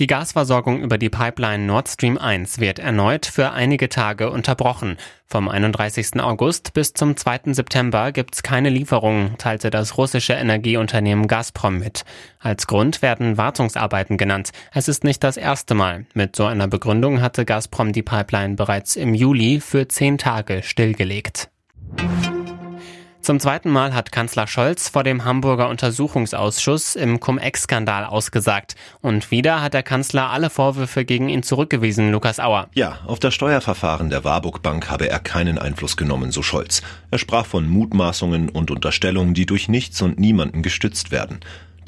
Die Gasversorgung über die Pipeline Nord Stream 1 wird erneut für einige Tage unterbrochen. Vom 31. August bis zum 2. September gibt's keine Lieferungen, teilte das russische Energieunternehmen Gazprom mit. Als Grund werden Wartungsarbeiten genannt. Es ist nicht das erste Mal. Mit so einer Begründung hatte Gazprom die Pipeline bereits im Juli für zehn Tage stillgelegt. Zum zweiten Mal hat Kanzler Scholz vor dem Hamburger Untersuchungsausschuss im Cum-Ex-Skandal ausgesagt. Und wieder hat der Kanzler alle Vorwürfe gegen ihn zurückgewiesen, Lukas Auer. Ja, auf das Steuerverfahren der Warburg Bank habe er keinen Einfluss genommen, so Scholz. Er sprach von Mutmaßungen und Unterstellungen, die durch nichts und niemanden gestützt werden.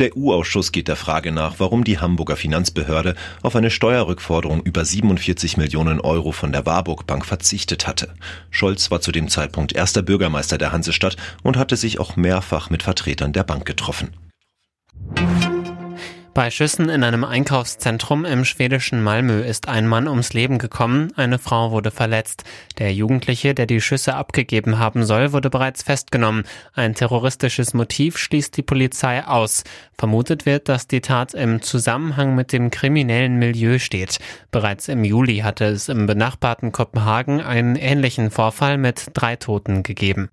Der EU-Ausschuss geht der Frage nach, warum die Hamburger Finanzbehörde auf eine Steuerrückforderung über 47 Millionen Euro von der Warburg Bank verzichtet hatte. Scholz war zu dem Zeitpunkt erster Bürgermeister der Hansestadt und hatte sich auch mehrfach mit Vertretern der Bank getroffen. Bei Schüssen in einem Einkaufszentrum im schwedischen Malmö ist ein Mann ums Leben gekommen, eine Frau wurde verletzt. Der Jugendliche, der die Schüsse abgegeben haben soll, wurde bereits festgenommen. Ein terroristisches Motiv schließt die Polizei aus. Vermutet wird, dass die Tat im Zusammenhang mit dem kriminellen Milieu steht. Bereits im Juli hatte es im benachbarten Kopenhagen einen ähnlichen Vorfall mit drei Toten gegeben.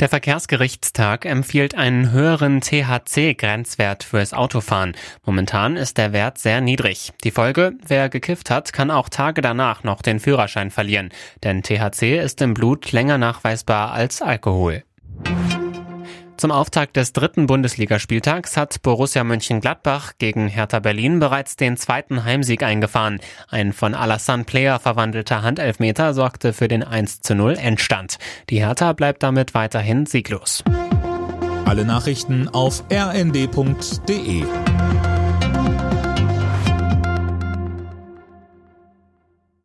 Der Verkehrsgerichtstag empfiehlt einen höheren THC-Grenzwert fürs Autofahren. Momentan ist der Wert sehr niedrig. Die Folge, wer gekifft hat, kann auch Tage danach noch den Führerschein verlieren. Denn THC ist im Blut länger nachweisbar als Alkohol. Zum Auftakt des dritten Bundesligaspieltags hat Borussia Mönchengladbach gegen Hertha Berlin bereits den zweiten Heimsieg eingefahren. Ein von Alassane Player verwandelter Handelfmeter sorgte für den 1 zu 0 Endstand. Die Hertha bleibt damit weiterhin sieglos. Alle Nachrichten auf rnd.de